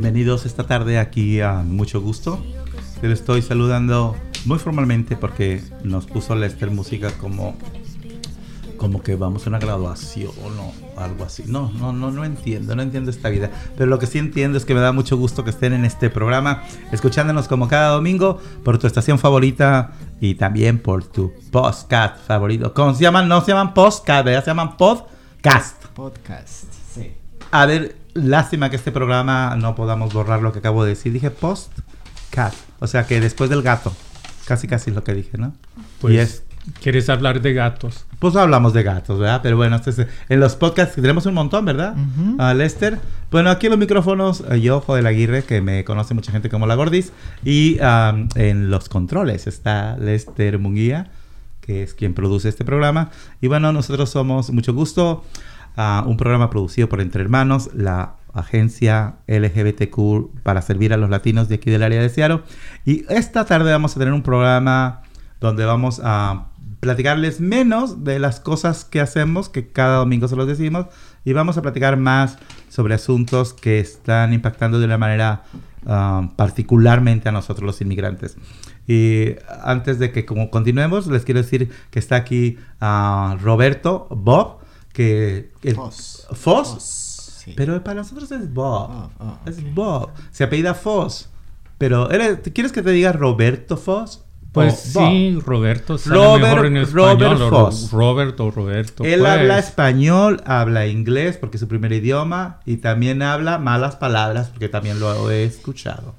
Bienvenidos esta tarde aquí a Mucho Gusto. Yo estoy saludando muy formalmente porque nos puso Lester Música como como que vamos a una graduación o algo así. No, no, no, no entiendo, no entiendo esta vida. Pero lo que sí entiendo es que me da mucho gusto que estén en este programa, escuchándonos como cada domingo por tu estación favorita y también por tu podcast favorito. ¿Cómo se llaman? No se llaman podcast, ¿verdad? Se llaman podcast. Podcast, sí. A ver, lástima que este programa no podamos borrar lo que acabo de decir. Dije post-cat. O sea que después del gato. Casi, casi lo que dije, ¿no? Pues, y es, ¿quieres hablar de gatos? Pues hablamos de gatos, ¿verdad? Pero bueno, este en los podcasts tenemos un montón, ¿verdad? A Lester. Bueno, aquí en los micrófonos, eh, yo, Joel Aguirre, que me conoce mucha gente como la Gordis. Y en los controles está Lester Munguía, que es quien produce este programa. Y bueno, nosotros somos, mucho gusto, un programa producido por Entre Hermanos, la agencia LGBTQ para servir a los latinos de aquí del área de Seattle. Y esta tarde vamos a tener un programa donde vamos a platicarles menos de las cosas que hacemos, que cada domingo se los decimos, y vamos a platicar más sobre asuntos que están impactando de una manera ah, particularmente a nosotros los inmigrantes. Y antes de que continuemos, les quiero decir que está aquí uh, Roberto Bob, que... El, Foss. Foss. Pero para nosotros es Bob. Es Bob. Se apellida Foss. Pero, ¿quieres que te diga Roberto Foss? Pues sí, Roberto Robert, mejor en español. Robert Foss. Robert o Roberto. Él pues. habla español, habla inglés porque es su primer idioma y también habla malas palabras porque también lo he escuchado.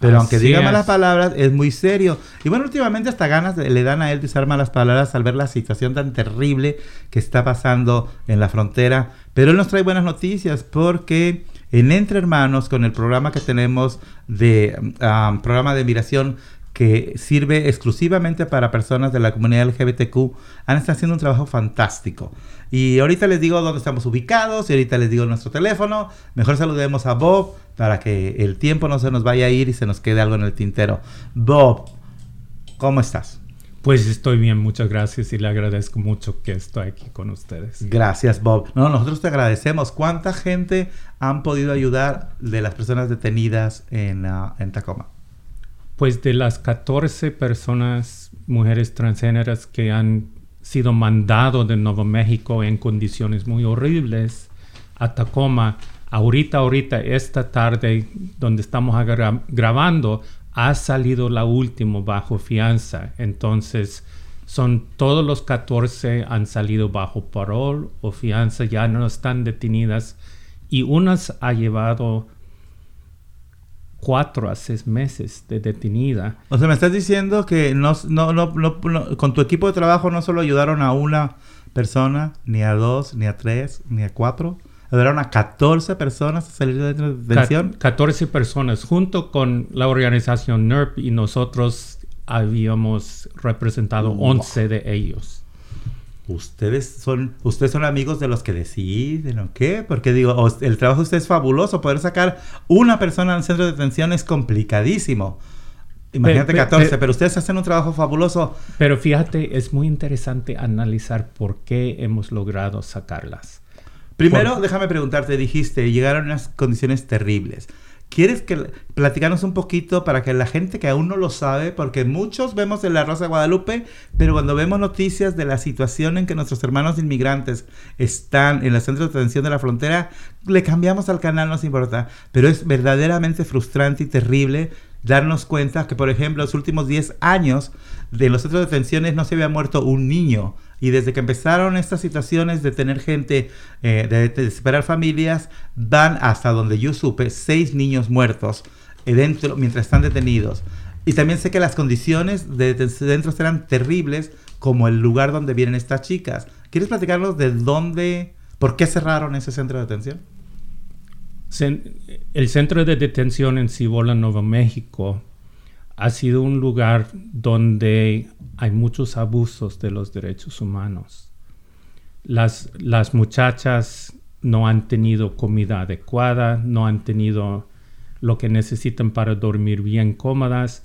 Pero aunque diga malas palabras, es muy serio. Y bueno, últimamente hasta ganas le dan a él de usar malas palabras al ver la situación tan terrible que está pasando en la frontera. Pero él nos trae buenas noticias porque en Entre Hermanos, con el programa que tenemos de um, programa de migración que sirve exclusivamente para personas de la comunidad LGBTQ, han estado haciendo un trabajo fantástico. Y ahorita les digo dónde estamos ubicados y ahorita les digo nuestro teléfono. Mejor saludemos a Bob para que el tiempo no se nos vaya a ir y se nos quede algo en el tintero. Bob, ¿cómo estás? Pues estoy bien, muchas gracias y le agradezco mucho que estoy aquí con ustedes. Gracias, Bob. No, nosotros te agradecemos. ¿Cuánta gente han podido ayudar de las personas detenidas en, uh, en Tacoma? Pues de las 14 personas, mujeres transgéneras que han sido mandados de Nuevo México en condiciones muy horribles a Tacoma, ahorita, ahorita, esta tarde donde estamos grabando, ha salido la última bajo fianza. Entonces, son todos los 14 han salido bajo parol o fianza, ya no están detenidas y unas ha llevado cuatro a seis meses de detenida. O sea, me estás diciendo que no, no, no, con tu equipo de trabajo no solo ayudaron a una persona, ni a dos, ni a tres, ni a cuatro. Ayudaron a 14 personas a salir de detención. 14 personas, junto con la organización NERP y nosotros habíamos representado 11 de ellos. Ustedes son, ustedes son amigos de los que deciden, ¿o qué? Porque digo, el trabajo de ustedes es fabuloso. Poder sacar una persona al centro de detención es complicadísimo. Imagínate 14, pero ustedes hacen un trabajo fabuloso. Pero fíjate, es muy interesante analizar por qué hemos logrado sacarlas. Primero, déjame preguntarte, dijiste, llegaron unas condiciones terribles. ¿Quieres que platicarnos un poquito para que la gente que aún no lo sabe, porque muchos vemos en la Rosa de Guadalupe, pero cuando vemos noticias de la situación en que nuestros hermanos inmigrantes están en el centro de detención de la frontera, le cambiamos al canal, no nos importa. Pero es verdaderamente frustrante y terrible darnos cuenta que, por ejemplo, los últimos 10 años de los centros de detenciones no se había muerto un niño. Y desde que empezaron estas situaciones de tener gente, eh, de, separar familias, van hasta donde yo supe, seis niños muertos eh, dentro, mientras están detenidos. Y también sé que las condiciones de dentro serán terribles, como el lugar donde vienen estas chicas. ¿Quieres platicarnos de dónde, por qué cerraron ese centro de detención? El centro de detención en Cibola, Nuevo México, ha sido un lugar donde hay muchos abusos de los derechos humanos. Las, las muchachas no han tenido comida adecuada, no han tenido lo que necesitan para dormir bien cómodas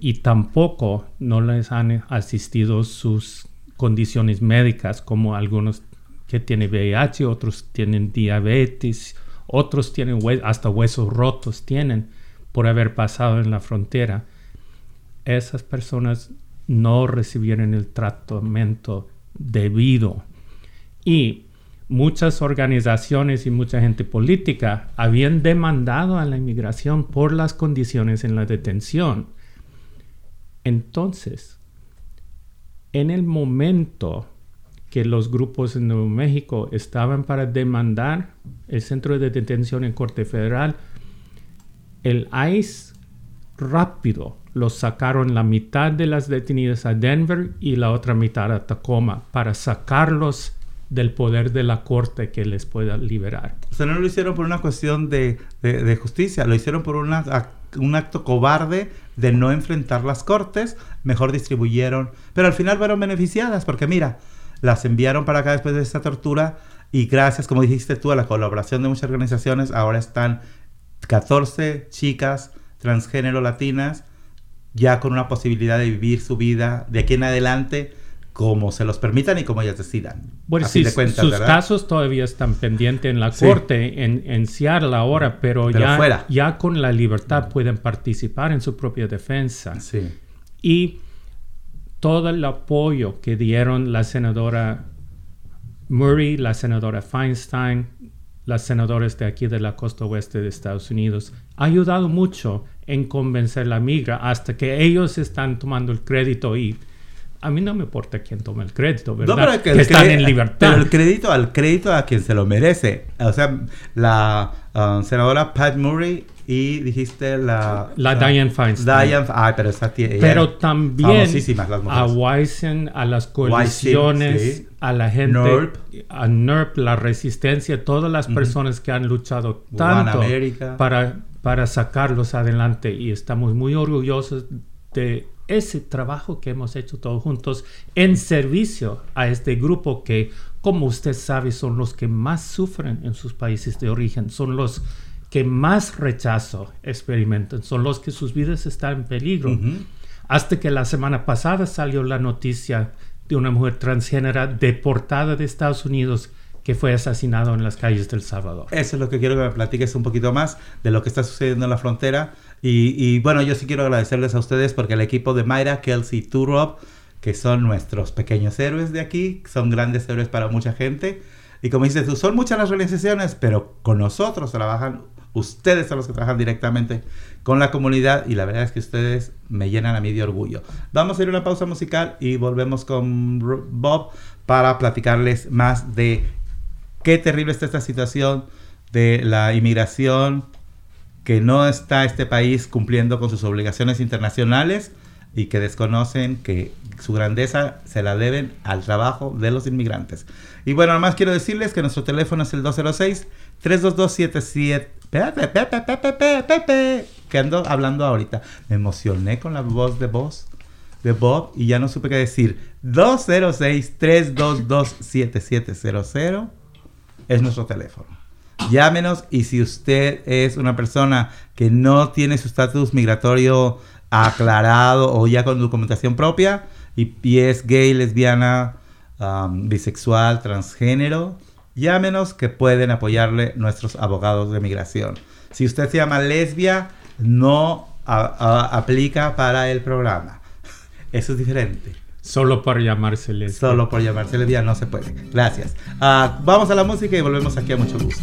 y tampoco no les han asistido sus condiciones médicas como algunos que tienen VIH, otros tienen diabetes, otros tienen hasta huesos rotos tienen por haber pasado en la frontera. Esas personas no recibieron el tratamiento debido. Y muchas organizaciones y mucha gente política habían demandado a la inmigración por las condiciones en la detención. Entonces, en el momento que los grupos en Nuevo México estaban para demandar el centro de detención en Corte Federal, el ICE rápido los sacaron la mitad de las detenidas a Denver y la otra mitad a Tacoma para sacarlos del poder de la corte que les pueda liberar. O sea, no lo hicieron por una cuestión de, justicia, lo hicieron por un acto cobarde de no enfrentar las cortes, mejor distribuyeron, pero al final fueron beneficiadas porque mira, las enviaron para acá después de esta tortura y gracias, como dijiste tú, a la colaboración de muchas organizaciones, ahora están 14 chicas transgénero latinas ya con una posibilidad de vivir su vida de aquí en adelante como se los permitan y como ellas decidan. Bueno, sí, sus casos todavía están pendientes en la corte en, en, Seattle ahora, pero, ya, ya con la libertad pueden participar en su propia defensa. Sí. Y todo el apoyo que dieron la senadora Murray, la senadora Feinstein, las senadoras de aquí de la costa oeste de Estados Unidos, ha ayudado mucho en convencer a la migra hasta que ellos están tomando el crédito y a mí no me importa quién toma el crédito, ¿verdad? que, están en libertad. Pero el crédito al crédito a quien se lo merece. O sea, la uh, senadora Pat Murray y dijiste la... La, Diane Feinstein. Diane, ay, pero esa tía, Pero también a Weissen, a las coaliciones, a la gente, NERP. a NERP, la resistencia, todas las personas que han luchado tanto para, para sacarlos adelante. Y estamos muy orgullosos de ese trabajo que hemos hecho todos juntos en servicio a este grupo que, como usted sabe, son los que más sufren en sus países de origen, son los que más rechazo experimentan, son los que sus vidas están en peligro. Hasta que la semana pasada salió la noticia de una mujer transgénera deportada de Estados Unidos que fue asesinado en las calles del Salvador. Eso es lo que quiero que me platiques un poquito más de lo que está sucediendo en la frontera. Y, bueno, yo sí quiero agradecerles a ustedes porque el equipo de Mayra, Kelsey y Turop, que son nuestros pequeños héroes de aquí, son grandes héroes para mucha gente. Y como dices tú, son muchas las organizaciones, pero con nosotros trabajan, ustedes son los que trabajan directamente con la comunidad y la verdad es que ustedes me llenan a mí de orgullo. Vamos a ir a una pausa musical y volvemos con Bob para platicarles más de qué terrible está esta situación de la inmigración, que no está este país cumpliendo con sus obligaciones internacionales y que desconocen que su grandeza se la deben al trabajo de los inmigrantes. Y bueno, además quiero decirles que nuestro teléfono es el 206 32277 Pepe, que ando hablando ahorita. Me emocioné con la voz de voz de Bob y ya no supe qué decir. 206 322 7700 es nuestro teléfono. Llámenos y si usted es una persona que no tiene su estatus migratorio aclarado o ya con documentación propia y, es gay, lesbiana, um, bisexual, transgénero, llámenos que pueden apoyarle nuestros abogados de migración. Si usted se llama lesbia, no aplica para el programa. Eso es diferente. Solo por llamarse lesbia. Solo por llamarse lesbia no se puede. Gracias. Ah, vamos a la música y volvemos aquí a mucho gusto.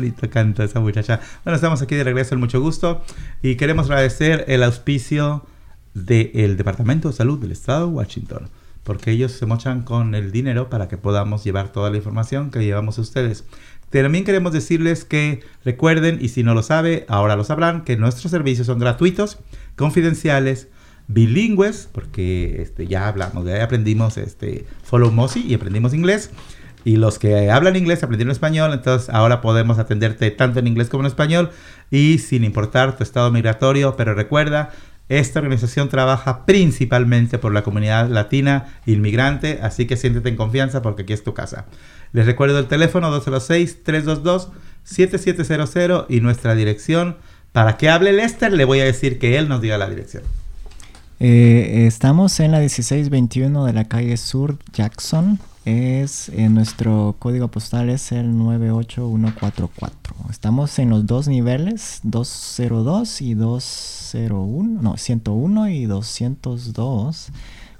Bonito canta esa muchacha. Bueno, estamos aquí de regreso mucho gusto y queremos agradecer el auspicio del Departamento de Salud del Estado de Washington, porque ellos se mochan con el dinero para que podamos llevar toda la información que llevamos a ustedes. También queremos decirles que recuerden, y si no lo sabe, ahora lo sabrán, que nuestros servicios son gratuitos, confidenciales, bilingües, porque este, ya hablamos, ya aprendimos este, Follow Mosi y aprendimos inglés. Y los que hablan inglés aprendieron español, entonces ahora podemos atenderte tanto en inglés como en español y sin importar tu estado migratorio. Pero recuerda, esta organización trabaja principalmente por la comunidad latina inmigrante, así que siéntete en confianza porque aquí es tu casa. Les recuerdo el teléfono 206-322-7700 y nuestra dirección. Para que hable Lester, le voy a decir que él nos diga la dirección. Eh, estamos en la 1621 de la calle Sur Jackson. Es nuestro código postal es el 98144. Estamos en los dos niveles, 202 y 201, no, 101 y 202,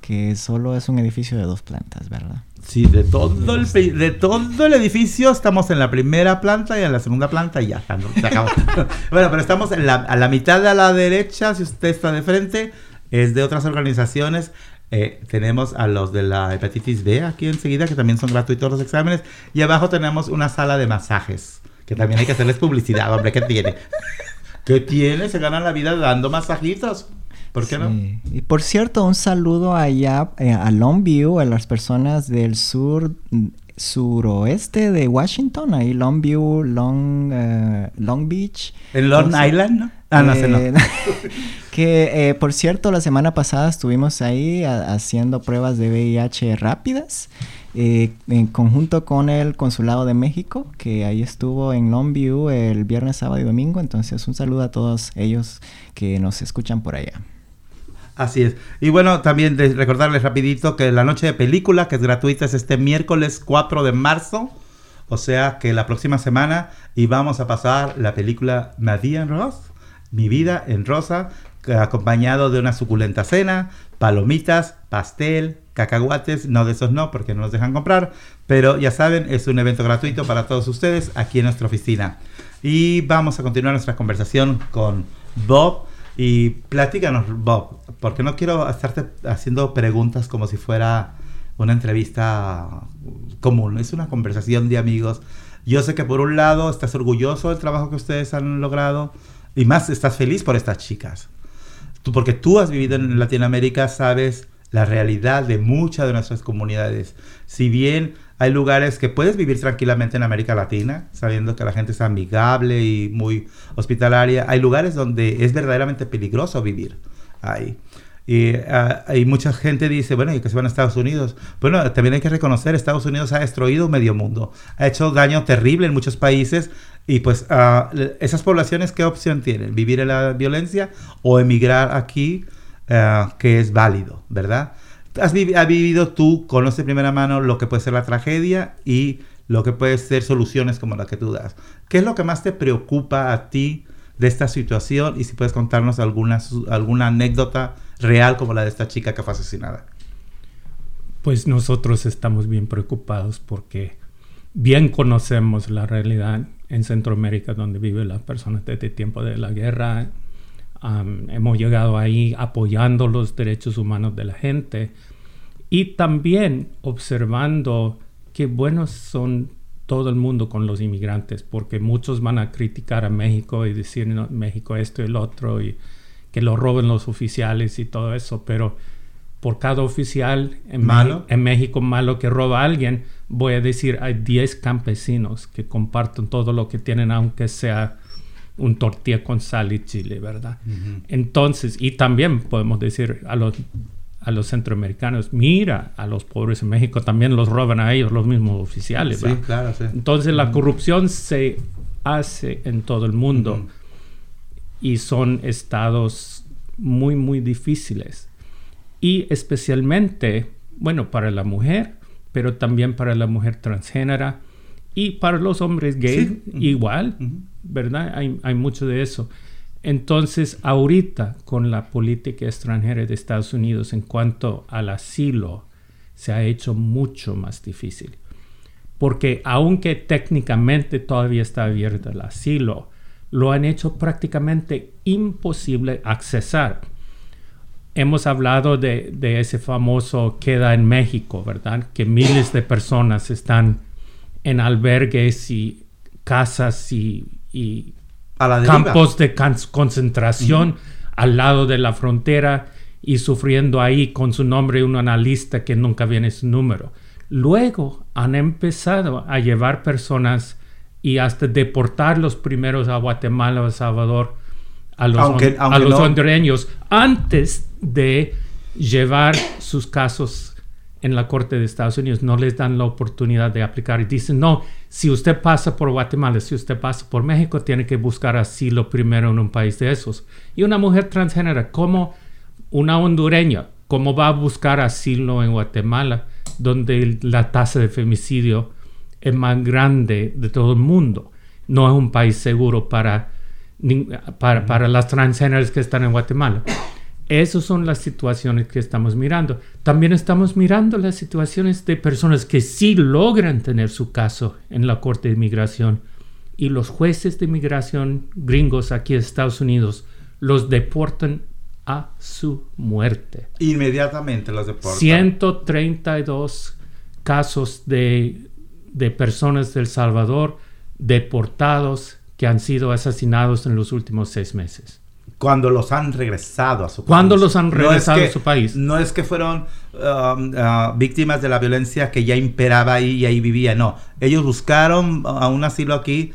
que solo es un edificio de dos plantas, ¿verdad? Sí, de todo, el, de todo el edificio estamos en la primera planta y en la segunda planta y ya está, ¿no? se acabó. bueno, pero estamos en la, a la mitad de a la derecha, si usted está de frente, es de otras organizaciones. Eh, tenemos a los de la hepatitis B aquí enseguida, que también son gratuitos los exámenes. Y abajo tenemos una sala de masajes, que también hay que hacerles publicidad, hombre, ¿qué tiene? ¿Qué tiene? Se ganan la vida dando masajitos. ¿Por qué no? Y por cierto, un saludo allá eh, a Longview, a las personas del sur suroeste de Washington, ahí Longview, Long, eh, Long Beach. ¿En Long Island? ¿no? Ah, no sé, no. Eh, que eh, por cierto, la semana pasada estuvimos ahí a- haciendo pruebas de VIH rápidas. eh, en conjunto con el Consulado de México, que ahí estuvo en Longview el viernes, sábado y domingo. Entonces, un saludo a todos ellos que nos escuchan por allá. Así es. Y bueno, también de recordarles rapidito que la noche de película, que es gratuita, es este miércoles 4 de marzo. O sea que la próxima semana y vamos a pasar la película María en Rosa, Mi vida en rosa, que- acompañado de una suculenta cena, palomitas, pastel, cacahuates, no de esos no, porque no los dejan comprar, pero ya saben, es un evento gratuito para todos ustedes aquí en nuestra oficina. Y vamos a continuar nuestra conversación con Bob. Y platícanos, Bob, porque no quiero estarte haciendo preguntas como si fuera una entrevista común, es una conversación de amigos. Yo sé que por un lado estás orgulloso del trabajo que ustedes han logrado y más estás feliz por estas chicas. Tú, porque tú has vivido en Latinoamérica, sabes la realidad de muchas de nuestras comunidades. Si bien Hay lugares que puedes vivir tranquilamente en América Latina, sabiendo que la gente es amigable y muy hospitalaria. Hay lugares donde es verdaderamente peligroso vivir ahí. Y, y, mucha gente dice, bueno, ¿y que se van a Estados Unidos? Bueno, también hay que reconocer, Estados Unidos ha destruido medio mundo, ha hecho daño terrible en muchos países y pues uh, esas poblaciones, ¿qué opción tienen? ¿Vivir en la violencia o emigrar aquí, uh, que es válido, verdad? Has vivido tú, conoces de primera mano lo que puede ser la tragedia y lo que puede ser soluciones como la que tú das. ¿Qué es lo que más te preocupa a ti de esta situación? Y si puedes contarnos alguna, alguna anécdota real como la de esta chica que fue asesinada. Pues nosotros estamos bien preocupados porque bien conocemos la realidad en Centroamérica donde viven las personas desde el tiempo de la guerra. Um, hemos llegado ahí apoyando los derechos humanos de la gente y también observando qué buenos son todo el mundo con los inmigrantes, porque muchos van a criticar a México y decir no, México esto y el otro y que lo roben los oficiales y todo eso, pero por cada oficial en, ¿Malo? en México malo que roba a alguien, voy a decir, hay 10 campesinos que comparten todo lo que tienen, aunque sea un tortilla con sal y chile, ¿verdad? Uh -huh. Entonces, y también podemos decir a los, a los centroamericanos, mira, a los pobres en México también los roban a ellos los mismos oficiales, ¿verdad? Sí, claro, sí. Entonces, la corrupción se hace en todo el mundo. Uh -huh y son estados muy, muy difíciles. Y especialmente, bueno, para la mujer, pero también para la mujer transgénera y para los hombres gays sí. igual, uh -huh. ¿verdad? Hay, hay mucho de eso. Entonces, ahorita con la política extranjera de Estados Unidos en cuanto al asilo, se ha hecho mucho más difícil. Porque aunque técnicamente todavía está abierto el asilo, lo han hecho prácticamente imposible accesar. Hemos hablado de, de, ese famoso queda en México, ¿verdad? Que miles de personas están en albergues y casas y, y campos de concentración al lado de la frontera y sufriendo ahí con su nombre un analista que nunca viene su número. Luego han empezado a llevar personas y hasta deportar los primeros a Guatemala o El Salvador a los, aunque, a los no. hondureños antes de llevar sus casos en la Corte de Estados Unidos. No les dan la oportunidad de aplicar y dicen, no, si usted pasa por Guatemala, si usted pasa por México, tiene que buscar asilo primero en un país de esos. Y una mujer transgénero, como una hondureña, ¿cómo va a buscar asilo en Guatemala, donde la tasa de femicidio es más grande de todo el mundo. No es un país seguro para, para, para las transgéneros que están en Guatemala. Esas son las situaciones que estamos mirando. También estamos mirando las situaciones de personas que sí logran tener su caso en la Corte de Inmigración y los jueces de inmigración gringos aquí en Estados Unidos los deportan a su muerte. Inmediatamente los deportan. 132 casos de de personas del Salvador deportados que han sido asesinados en los últimos seis meses. Cuando los han regresado a su país. Cuando los han regresado no es que, a su país. No es que fueron uh, uh, víctimas de la violencia que ya imperaba ahí y ahí vivía, no. Ellos buscaron a un asilo aquí,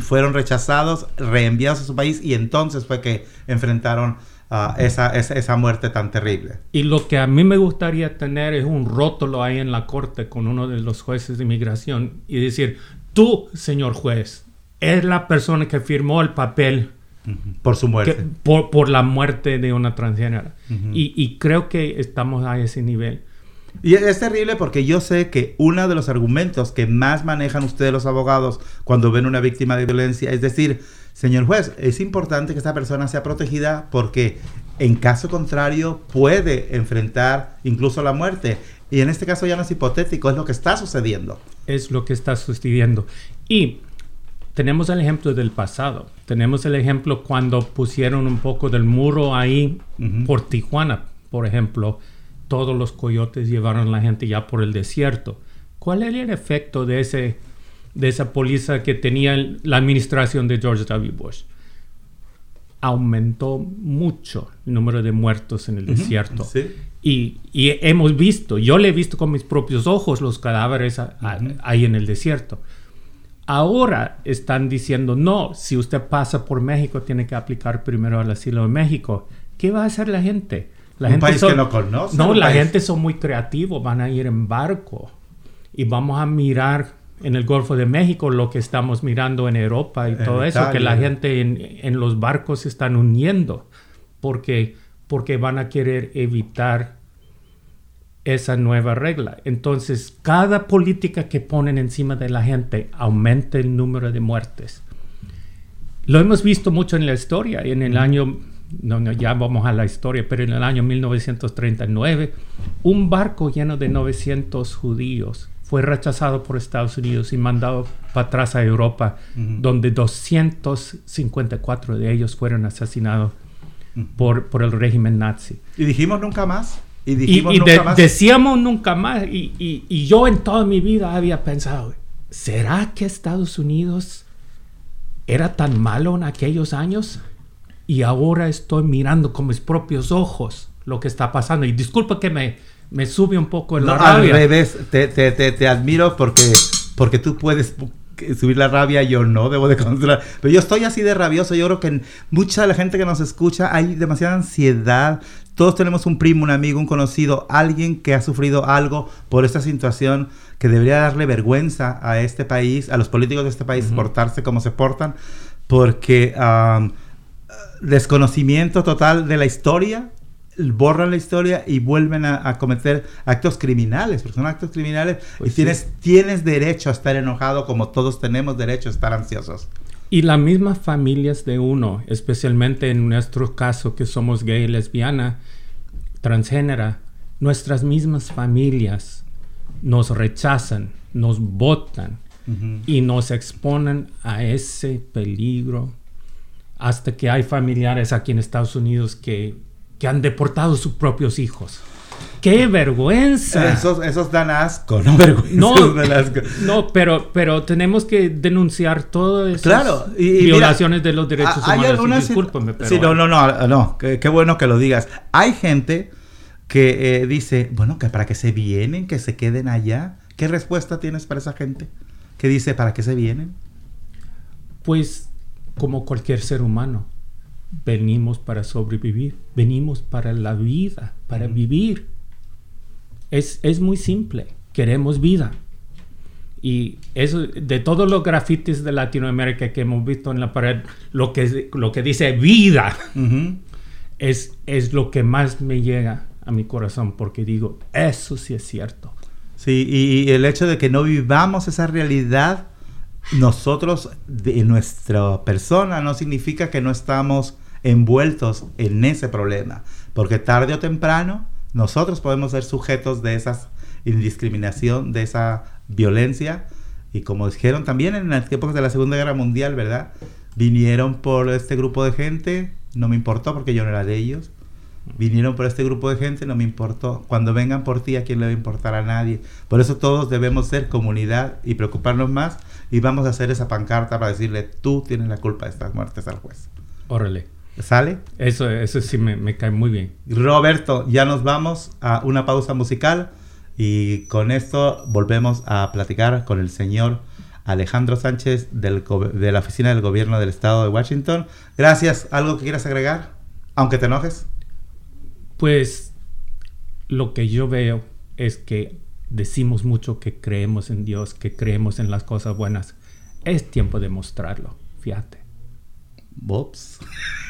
fueron rechazados, reenviados a su país y entonces fue que enfrentaron Uh, esa, esa, esa, muerte tan terrible. Y lo que a mí me gustaría tener es un rótulo ahí en la corte con uno de los jueces de inmigración y decir, tú, señor juez, es la persona que firmó el papel uh -huh. por su muerte. Que, por, por, la muerte de una transgénera. Uh -huh. y, y creo que estamos a ese nivel. Y es terrible porque yo sé que uno de los argumentos que más manejan ustedes los abogados cuando ven una víctima de violencia es decir, señor juez, es importante que esta persona sea protegida porque en caso contrario puede enfrentar incluso la muerte. Y en este caso ya no es hipotético, es lo que está sucediendo. Es lo que está sucediendo. Y tenemos el ejemplo del pasado. Tenemos el ejemplo cuando pusieron un poco del muro ahí uh -huh. por Tijuana, por ejemplo. Todos los coyotes llevaron a la gente ya por el desierto. ¿Cuál era el efecto de ese de esa póliza que tenía la administración de George W. Bush. aumentó mucho el número de muertos en el desierto. Sí. Y, y hemos visto, yo le he visto con mis propios ojos los cadáveres a- a- ahí en el desierto. Ahora están diciendo, no, si usted pasa por México tiene que aplicar primero al asilo de México. ¿Qué va a hacer la gente? La Un país que no conoce, No, la país- gente son muy creativos, van a ir en barco y vamos a mirar en el Golfo de México lo que estamos mirando en Europa y En todo eso, que la gente en, en los barcos se están uniendo porque, porque van a querer evitar esa nueva regla. Entonces, cada política que ponen encima de la gente aumenta el número de muertes. Lo hemos visto mucho en la historia. En el año, no, no, ya vamos a la historia, pero en el año 1939, un barco lleno de 900 judíos fue rechazado por Estados Unidos y mandado para atrás a Europa, donde 254 de ellos fueron asesinados por, por el régimen nazi. Y dijimos nunca más. Y dijimos y nunca de- más. decíamos nunca más. Y, y- y yo en toda mi vida había pensado, ¿será que Estados Unidos era tan malo en aquellos años? Y ahora estoy mirando con mis propios ojos lo que está pasando. Y disculpa que me, me sube un poco en No, la al rabia. revés, te, te, te, te admiro porque, porque tú puedes subir la rabia, yo no, debo de controlar. Pero yo estoy así de rabioso, yo creo que en mucha de la gente que nos escucha hay demasiada ansiedad. Todos tenemos un primo, un amigo, un conocido, alguien que ha sufrido algo por esta situación que debería darle vergüenza a este país, a los políticos de este país, portarse como se portan, porque am, desconocimiento total de la historia, borran la historia y vuelven a, a cometer actos criminales, porque son actos criminales Pues y sí. tienes, tienes derecho a estar enojado como todos tenemos derecho a estar ansiosos. Y las mismas familias de uno, especialmente en nuestro caso que somos gay, lesbiana, transgénera, nuestras mismas familias nos rechazan, nos votan y nos exponen a ese peligro hasta que hay familiares aquí en Estados Unidos que, que han deportado sus propios hijos. ¡Qué vergüenza! Esos, esos dan asco, no vergüenza. No, esos dan asco. no, pero, pero tenemos que denunciar todas esas Claro, y, y mira, violaciones de los derechos ha- hay humanos. algunas discúlpame, pero Sí, no, no, no, no, qué, qué bueno que lo digas. Hay gente que eh, dice, bueno, que para qué se vienen, que se queden allá. ¿Qué respuesta tienes para esa gente? Que dice, ¿para qué se vienen? pues como cualquier ser humano, venimos para sobrevivir, venimos para la vida, para vivir. Es, es muy simple, queremos vida. Y eso, de todos los grafitis de Latinoamérica que hemos visto en la pared, lo que, lo que dice vida es, es lo que más me llega a mi corazón, porque digo, eso sí es cierto. Sí, y el hecho de que no vivamos esa realidad nosotros, de nuestra persona, no significa que no estamos envueltos en ese problema. Porque tarde o temprano, nosotros podemos ser sujetos de esa indiscriminación, de esa violencia. Y como dijeron también en las épocas de la Segunda Guerra Mundial, ¿verdad? Vinieron por este grupo de gente, no me importó porque yo no era de ellos. Vinieron por este grupo de gente, no me importó. Cuando vengan por ti, ¿a quién le va a importar a nadie? Por eso todos debemos ser comunidad y preocuparnos más. Y vamos a hacer esa pancarta para decirle, tú tienes la culpa de estas muertes al juez. Órale, ¿Sale? eso, eso sí me, me cae muy bien. Roberto, ya nos vamos a una pausa musical. Y con esto volvemos a platicar con el señor Alejandro Sánchez del de la Oficina del Gobierno del Estado de Washington. Gracias. ¿Algo que quieras agregar? Aunque te enojes. Pues lo que yo veo es que decimos mucho que creemos en Dios, que creemos en las cosas buenas. Es tiempo de mostrarlo, fíjate. Bops.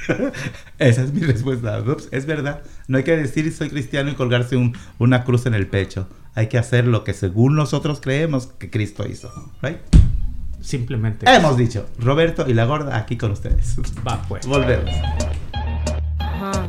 Esa es mi respuesta. Bops. Es verdad. No hay que decir soy cristiano y colgarse un- una cruz en el pecho. Hay que hacer lo que según nosotros creemos que Cristo hizo. Right? Simplemente. Hemos dicho. Roberto y la gorda aquí con ustedes. Va pues. Volvemos. Ajá.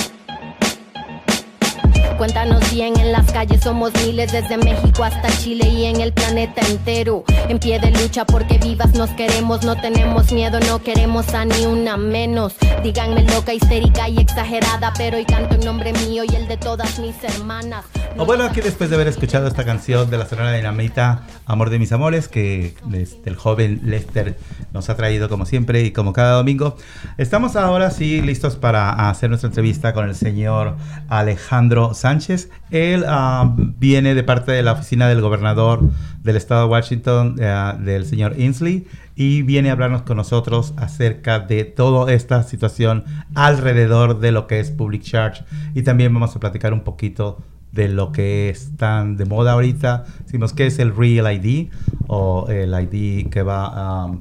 Cuéntanos bien, en las calles somos miles desde México hasta Chile y en el planeta entero. En pie de lucha porque vivas nos queremos, no tenemos miedo, no queremos a ni una menos. Díganme loca, histérica y exagerada, pero hoy canto en nombre mío y el de todas mis hermanas. o bueno, aquí después de haber escuchado esta canción de la Sonora Dinamita, Amor de mis amores, que este, el joven Lester nos ha traído como siempre y como cada domingo, estamos ahora sí listos para hacer nuestra entrevista con el señor Alejandro Sánchez. Él ah, viene de parte de la oficina del gobernador del estado de Washington, eh, del señor Inslee, y viene a hablarnos con nosotros acerca de toda esta situación alrededor de lo que es Public Charge. Y también vamos a platicar un poquito de lo que es tan de moda ahorita. Decimos que es el Real ID o el ID que va a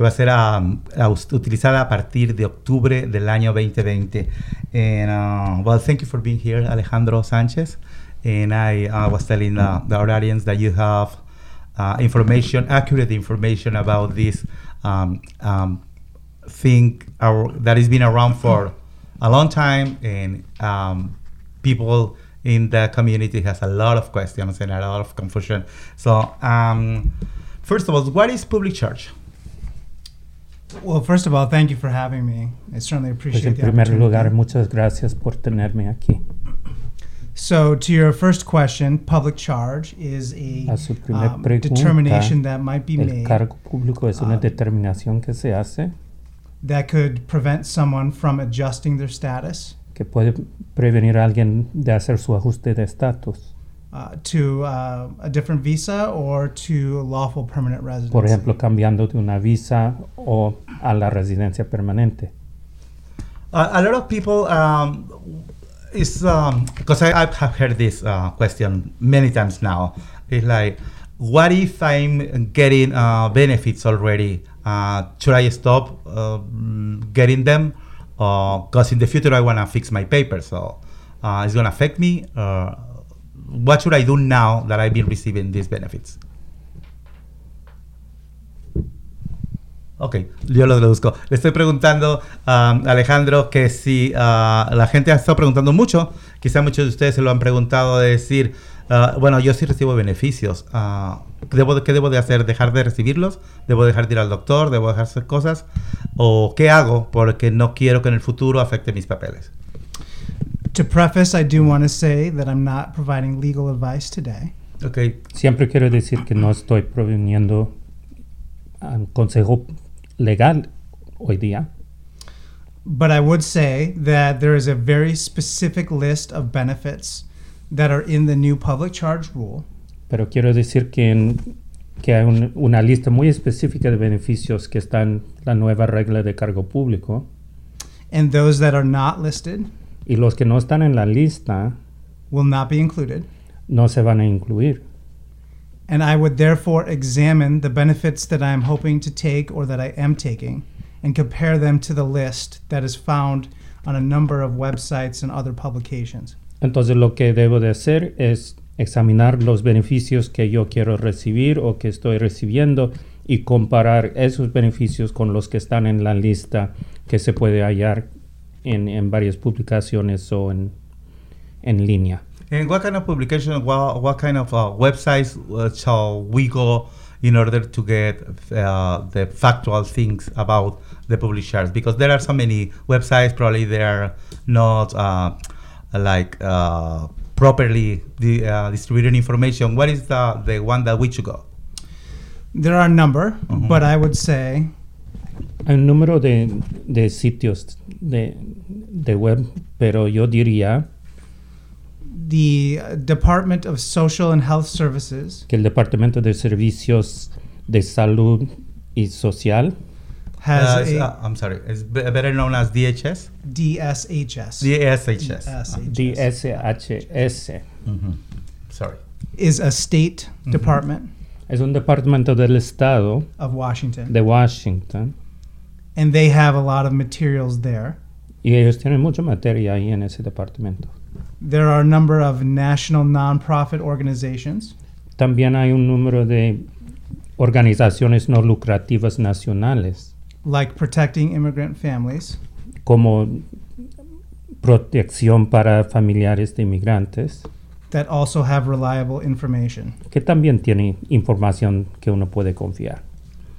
que va a ser um, utilizada a partir de octubre del año 2020. And, uh, well, thank you for being here, Alejandro Sanchez. And I uh, was telling uh, the audience that you have uh, information, accurate information about this um, um, thing that has been around for a long time, and um, people in the community has a lot of questions and a lot of confusion. So, um, first of all, what is public charge? Well, first of all, thank you for having me. I certainly appreciate pues en primer lugar, muchas gracias por tenerme aquí. So, to your first question, public charge is a, a su um, pregunta, determination that might be el made. cargo público es una um, determinación que se hace that could prevent someone from adjusting their status. Que puede prevenir a alguien de hacer su ajuste de estatus. Uh, to uh, a different visa or to lawful permanent residence. Por ejemplo, cambiando de una visa o a la residencia permanente. Uh, a lot of people um, is um, because I, I, have heard this uh, question many times now. It's like, what if I'm getting uh, benefits already? Uh, should I stop getting them? Because in the future I want to fix my papers, so it's going to affect me what should I do now that I've been receiving these benefits? Ok, yo lo deduzco. Le estoy preguntando a Alejandro que si uh, la gente ha estado preguntando mucho, quizá muchos de ustedes se lo han preguntado de decir, uh, bueno, yo sí recibo beneficios. Uh, ¿debo, ¿Qué debo de hacer? ¿Dejar de recibirlos? ¿Debo dejar de ir al doctor? ¿Debo dejar hacer cosas? ¿O qué hago? Porque no quiero que en el futuro afecte mis papeles. To preface, I do want to say that I'm not providing legal advice today. Okay. Siempre quiero decir que no estoy proveniendo un consejo legal hoy día. But I would say that there is a very specific list of benefits that are in the new public charge rule. Pero quiero decir que, en, que hay un, una lista muy específica de beneficios que están en la nueva regla de cargo público. And those that are not listed y los que no están en la lista will not be included. no se van a incluir. and I would therefore examine the benefits that I am hoping to take or that I am taking and compare them to the list that is found on a number of websites and other publications. Entonces lo que debo de hacer es examinar los beneficios que yo quiero recibir o que estoy recibiendo y comparar esos beneficios con los que están en la lista que se puede hallar en, en varias publicaciones o en, en línea. And what kind of publication, what, what kind of uh, websites uh, shall we go in order to get uh, the factual things about the publishers? Because there are so many websites, probably they are not uh, like uh, properly di- uh, distributing information. What is the, the one that we should go? There are a number, Mhm. but I would say Hay un número de, de sitios de, de web, pero yo diría the Department of Social and Health Services que el Departamento de Servicios de Salud y Social has Uh, a uh, I'm sorry, it's be- better known as DHS? DSHS. DSHS. DSHS. DSHS Mhm. Sorry. is a state Mhm. department es un departamento del Estado of Washington, de Washington and they have a lot of materials there. y ellos tienen mucha materia ahí en ese departamento. There are a number of national nonprofit organizations También hay un número de organizaciones no lucrativas nacionales like Protecting Immigrant Families, como protección para familiares de inmigrantes that also have reliable information. que también tienen información que uno puede confiar.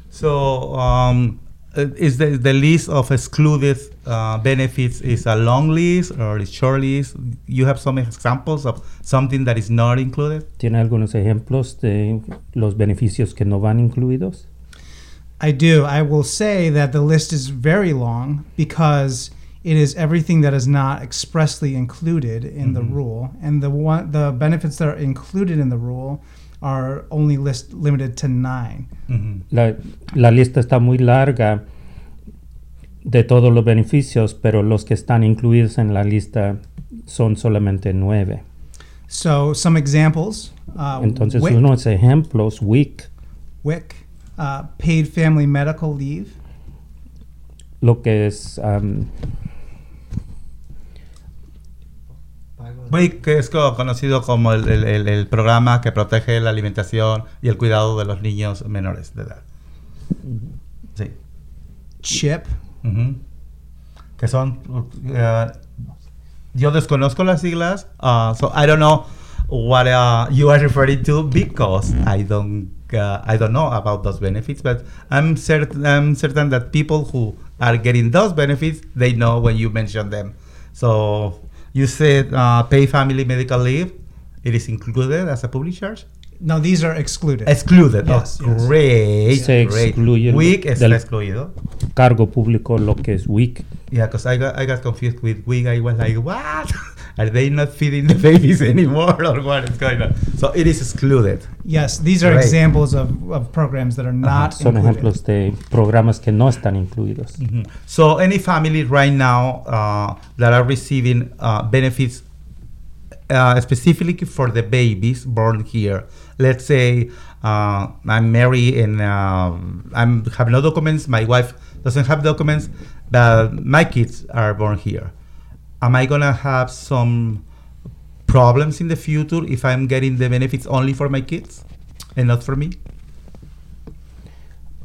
So, um, is the, the list of excluded uh, benefits is a long list or a short list? You have some examples of something that is not included? ¿Tiene algunos ejemplos de los beneficios que no van incluidos? I do. I will say that the list is very long because it is everything that is not expressly included in the Mhm. rule, and the one the benefits that are included in the rule are only list limited to nine. Mhm. La, la lista está muy larga de todos los beneficios, pero los que están incluidos en la lista son solamente nueve. So some examples: uh, Entonces, WIC, unos ejemplos, WIC, WIC, uh, paid family medical leave, lo que es um, Que es co- conocido como el, el- el- programa que protege la alimentación y el cuidado de los niños menores de edad. Sí. CHIP, Ujú. Que son. uh, yo desconozco las siglas, uh, so I don't know what uh, you are referring to because I don't. Uh, I don't know about those benefits, but I'm certain. I'm certain that people who are getting those benefits, they know when you mention them. So you said uh, pay family medical leave. It is included as a public charge. no, these are excluded. Excluded. Yes, oh, yes. great. Se great. excluye WIC está del- excluido. cargo público, lo que es WIC. Yeah, because I got I got confused with wig. I was like, what? Are they not feeding the babies anymore, or what is going on? So it is excluded. yes, these are Great. examples of, of programs that are not Son included. ejemplos de programas que no están incluidos. Mhm. So any family right now uh, that are receiving uh, benefits uh, specifically for the babies born here. Let's say uh, I'm married and um I'm have no documents. My wife doesn't have documents, but my kids are born here. Am I gonna have some problems in the future if I'm getting the benefits only for my kids and not for me?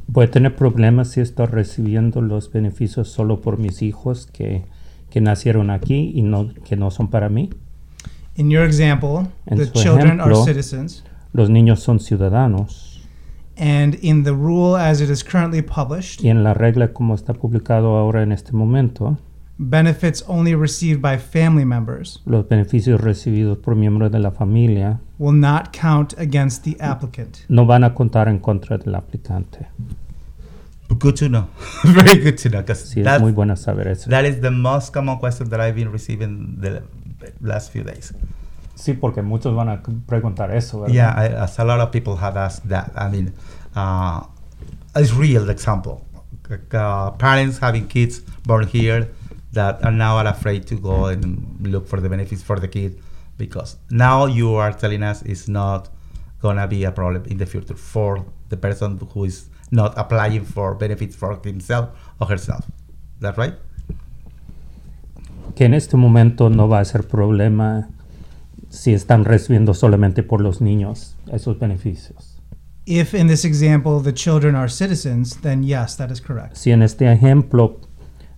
Voy a tener problemas si estoy recibiendo los beneficios solo por mis hijos que, que nacieron aquí y no, que no son para mí. In your example, En the su children are ejemplo- citizens, Los niños son ciudadanos and in the rule as it is currently published, y en la regla como está publicado ahora en este momento, benefits only received by family members los beneficios recibidos por miembros de la familia will not count against the applicant. no van a contar en contra del aplicante. Good to know. Very good to know because Sí, es muy bueno saber eso. That is the most common question that I've been receiving the last few days. Sí, porque muchos van a preguntar eso, ¿verdad? Yeah, I, as a lot of people have asked that. I mean, uh, it's real example. Uh, parents having kids born here that are now are afraid to go and look for the benefits for the kid because now you are telling us it's not gonna be a problem in the future for the person who is not applying for benefits for himself or herself. That right? Que en este momento no va a ser problema si están recibiendo solamente por los niños esos beneficios. If in this example the children are citizens, then yes, that is correct. Si en este ejemplo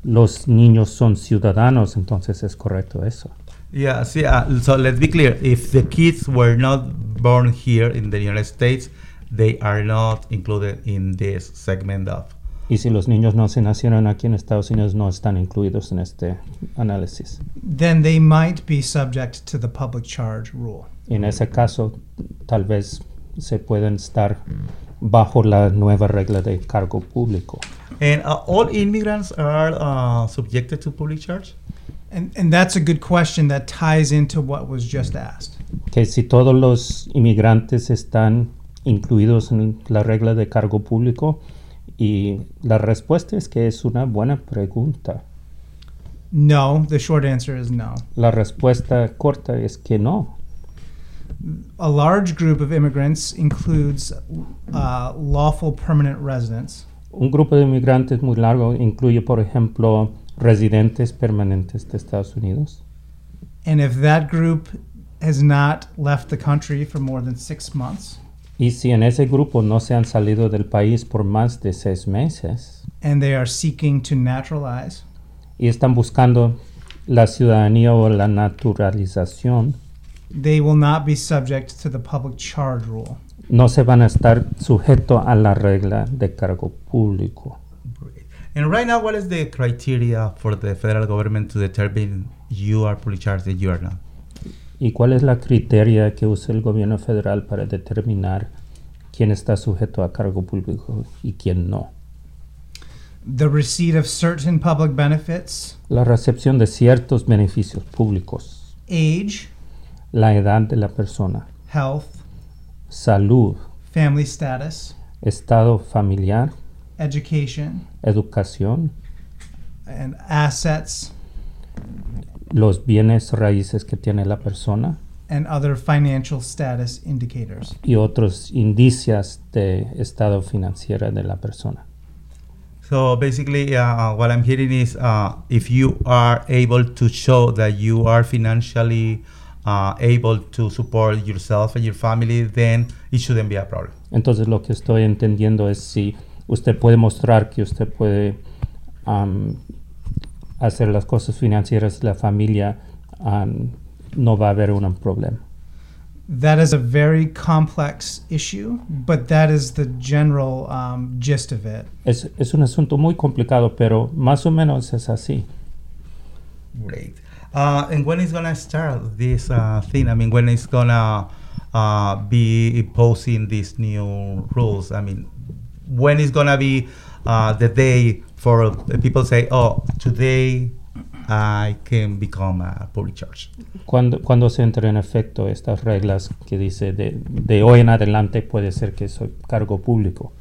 los niños son ciudadanos, entonces es correcto eso. Yeah, see, uh, so let's be clear. If the kids were not born here in the United States, they are not included in this segment of. Y si los niños no se nacieron aquí en Estados Unidos, no están incluidos en este análisis. Then they might be subject to the public charge rule. En ese caso, tal vez se pueden estar bajo la nueva regla de cargo público. And uh, all immigrants are uh, subjected to public charge? And, and that's a good question that ties into what was just asked. Que si todos los inmigrantes están incluidos en la regla de cargo público, y la respuesta es que es una buena pregunta. No, the short answer is no. La respuesta corta es que no. A large group of immigrants includes uh, lawful permanent residents, Un grupo de inmigrantes muy largo incluye, por ejemplo, residentes permanentes de Estados Unidos. and if that group has not left the country for more than six months, Y si en ese grupo no se han salido del país por más de seis meses and they are seeking to naturalize, y están buscando la ciudadanía o la naturalización, they will not be subject to the public charge rule. no se van a estar sujetos a la regla de cargo público. And right now, what is the criteria for the federal government to determine you are fully charged and you are not? ¿Y cuál es la criteria que usa el gobierno federal para determinar quién está sujeto a cargo público y quién no? The receipt of certain public benefits, La recepción de ciertos beneficios públicos, age, la edad de la persona, health, salud, family status, estado familiar, education, educación, and assets. Los bienes raíces que tiene la persona. And other financial status indicators. y otros indicios de estado financiero de la persona. So basically, uh, what I'm hearing is uh, if you are able to show that you are financially uh, able to support yourself and your family, then it shouldn't be a problem. Entonces lo que estoy entendiendo es si usted puede mostrar que usted puede am, hacer las cosas financieras de la familia, am, no va a haber un problema. That is a very complex issue, but that is the general um, gist of it. Es, es un asunto muy complicado, pero más o menos es así. Great. Uh, and when is gonna start this uh, thing? I mean, when is gonna uh, be imposing these new rules? I mean, when is gonna be uh, the day for people say, "Oh, today I can become a public charge"? Cuando, cuando se entra en efecto estas reglas que dice de, de hoy en adelante puede ser que soy cargo público.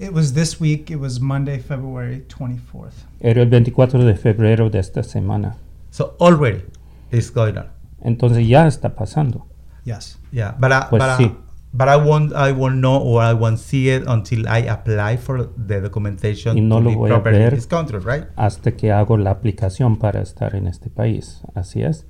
It was this week, it was Monday, February 24th. Era el 24 de febrero de esta semana. So already it's going on. Entonces ya está pasando. Yes. Yeah, but I, Pues but, I, sí. but I won't I won't know or I won't see it until I apply for the documentation Y no to lo be voy a properly in ver. this country, right? hasta que hago la aplicación para estar en este país. Así es.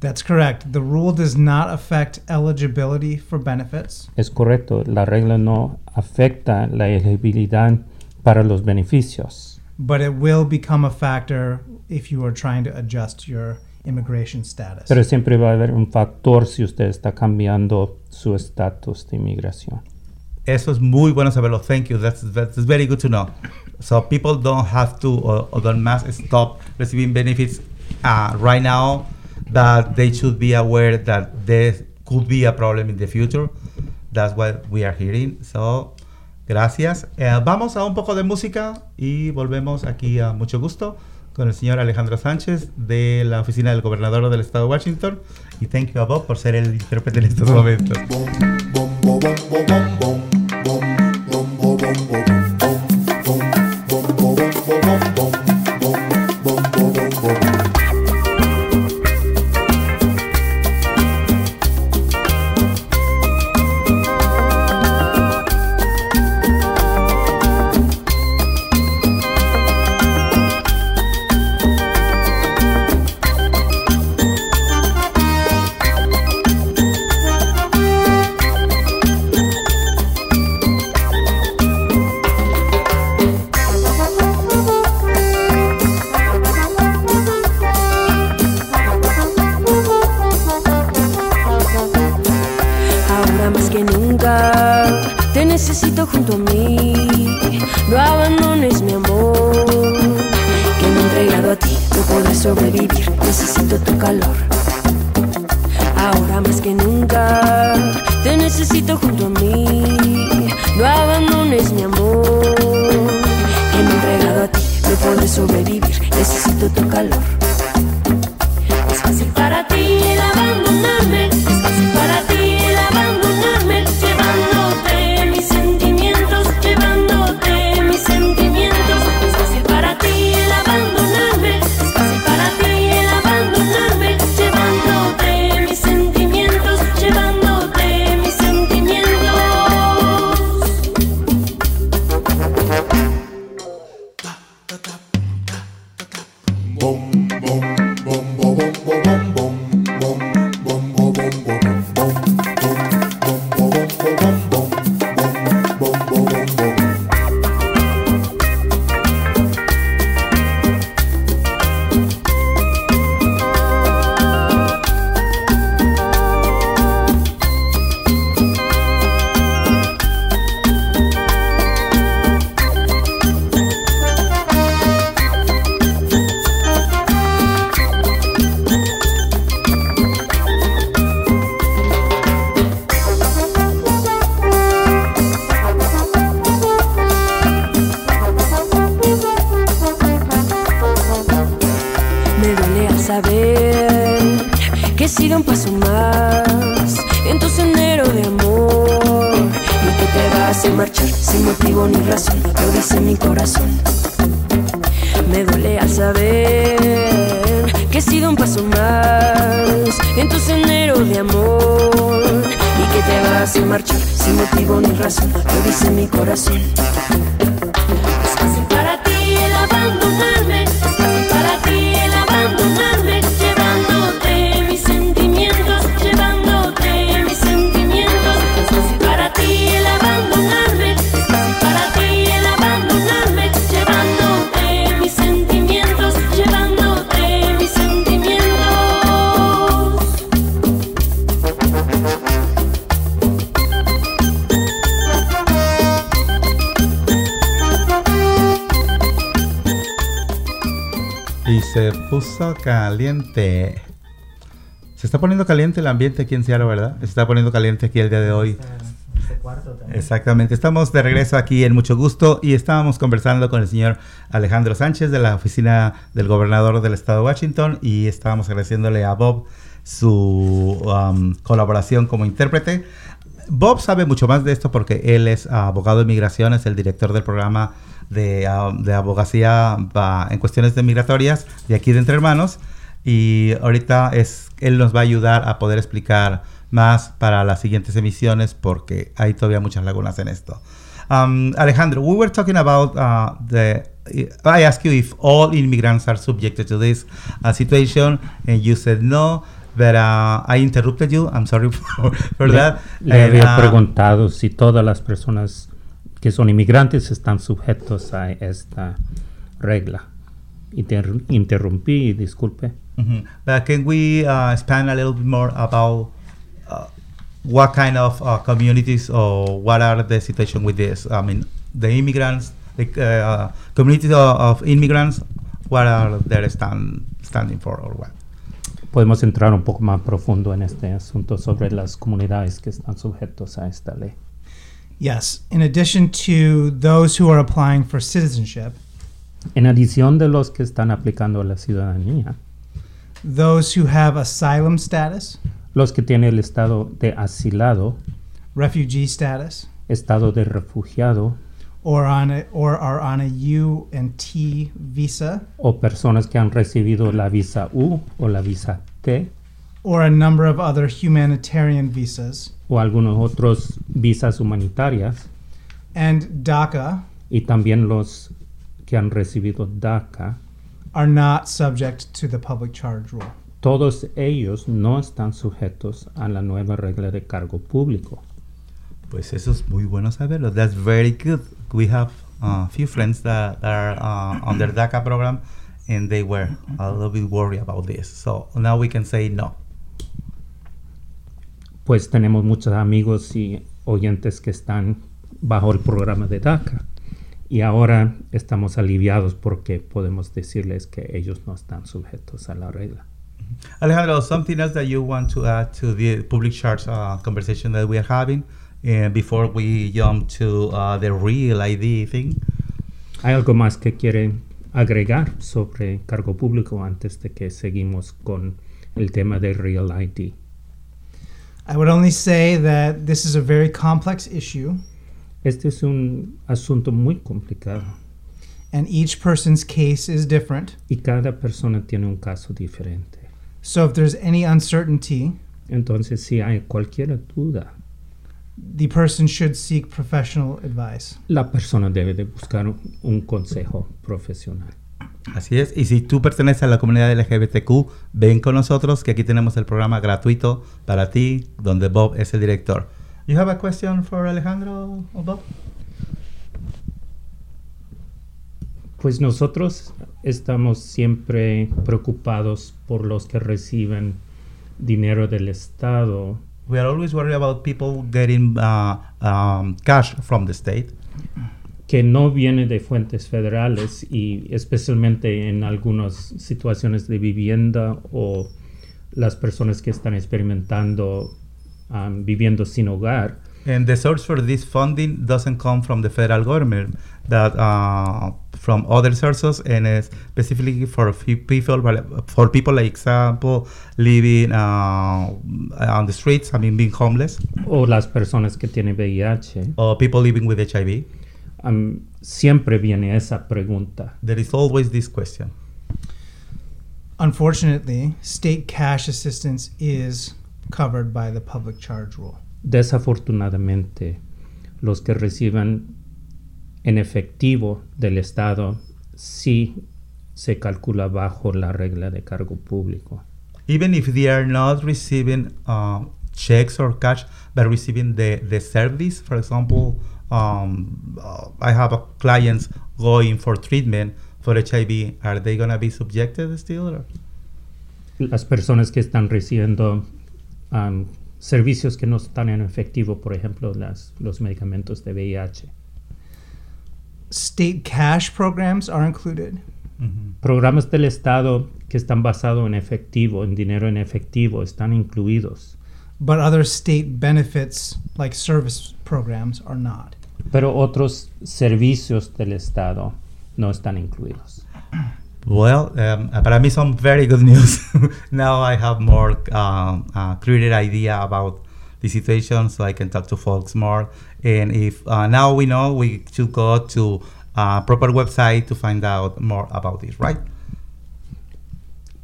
That's correct. The rule does not affect eligibility for benefits, Es correcto. La regla no afecta la elegibilidad para los beneficios, but it will become a factor if you are trying to adjust your immigration status. pero siempre va a haber un factor si usted está cambiando su estatus de inmigración. Eso es muy bueno saberlo. Thank you. That's, that's very good to know. So people don't have to or, or don't must stop receiving benefits uh, right now. but they should be aware that there could be a problem in the future. That's what we are hearing. So, gracias. Eh, vamos a un poco de música y volvemos aquí a mucho gusto con el señor Alejandro Sánchez de la oficina del gobernador del estado de Washington. Y thank you a Bob por ser el intérprete en estos momentos. Se puso caliente. Se está poniendo caliente el ambiente aquí en Seattle, ¿verdad? Se está poniendo caliente aquí el día de hoy. Exactamente. Estamos de regreso aquí en Mucho Gusto y estábamos conversando con el señor Alejandro Sánchez de la oficina del gobernador del estado de Washington y estábamos agradeciéndole a Bob su um, colaboración como intérprete. Bob sabe mucho más de esto porque él es abogado de migración, es el director del programa de, ah, de abogacía en cuestiones de migratorias de aquí de Entre Hermanos y ahorita es él nos va a ayudar a poder explicar más para las siguientes emisiones porque hay todavía muchas lagunas en esto. Um, Alejandro, we were talking about uh, the. I asked you if all immigrants are subjected to this uh, situation, and you said no. But uh, I interrupted you. I'm sorry for, for Le, that. le And, había preguntado si todas las personas que son inmigrantes están sujetos a esta regla. Inter- interrumpí, disculpe. Mhm. But can we uh, expand a little bit more about uh, what kind of uh, communities or what are the situation with this? I mean, the immigrants, the uh, community of, of immigrants, what are they stand, standing for or what? Podemos entrar un poco más profundo en este asunto sobre las comunidades que están sujetos a esta ley. Yes, in addition to those who are applying for citizenship, En adición de los que están aplicando a la ciudadanía, those who have asylum status, los que tienen el estado de asilado, refugee status, estado de refugiado. Or on a, or are on a U and T visa, o personas que han recibido la visa U o la visa T or a number of other humanitarian visas, o algunos otros visas humanitarias and DACA y también los que han recibido DACA, are not subject to the public charge rule. todos ellos no están sujetos a la nueva regla de cargo público. Pues eso es muy bueno saberlo. That's very good. We have a few friends that, that are uh, on their DACA program and they were a little bit worried about this. So now we can say no. Pues tenemos muchos amigos y oyentes que están bajo el programa de DACA. Y ahora estamos aliviados porque podemos decirles que ellos no están sujetos a la regla. Alejandro, something else that you want to add to the public charge uh, conversation that we are having uh, before we jump to uh, the real ID thing? ¿Hay algo más que quieren agregar sobre cargo público antes de que seguimos con el tema del Real ID? I would only say that this is a very complex issue, Este es un asunto muy complicado and each person's case is different. y cada persona tiene un caso diferente. So if there's any uncertainty, Entonces, si hay cualquier duda, the person should seek professional advice. la persona debe de buscar un, un consejo profesional. Así es. Y si tú perteneces a la comunidad LGBTQ, ven con nosotros que aquí tenemos el programa gratuito para ti, donde Bob es el director. You have a question for Alejandro or Bob? Pues nosotros estamos siempre preocupados por los que reciben dinero del Estado We are always worried about people getting uh, um, cash from the state. Que no viene de fuentes federales y especialmente en algunas situaciones de vivienda o las personas que están experimentando um, viviendo sin hogar. And the source for this funding doesn't come from the federal government, that uh, from other sources, and uh, specifically for people, for people, like example, living uh, on the streets, I mean, being homeless, o las personas que tienen VIH. or people living with HIV. Um, siempre viene esa pregunta. There is always this question. Unfortunately, state cash assistance is covered by the public charge rule. Desafortunadamente, los que reciban en efectivo del Estado sí se calcula bajo la regla de cargo público. Even if they are not receiving uh, checks or cash, but receiving the, the service, for example, um, uh, I have a clients going for treatment for HIV. Are they going to be subjected still? Or? Las personas que están recibiendo um, servicios que no están en efectivo, por ejemplo, las, los medicamentos de VIH. State cash programs are included, Programas del Estado que están basados en efectivo, en dinero en efectivo, están incluidos. But other state benefits like service programs are not. pero otros servicios del Estado no están incluidos. Well, um, uh, para mí some very good news. now I have more um, uh, clearer idea about the situation, so I can talk to folks more. And if uh, now we know, we should go to a proper website to find out more about this, right?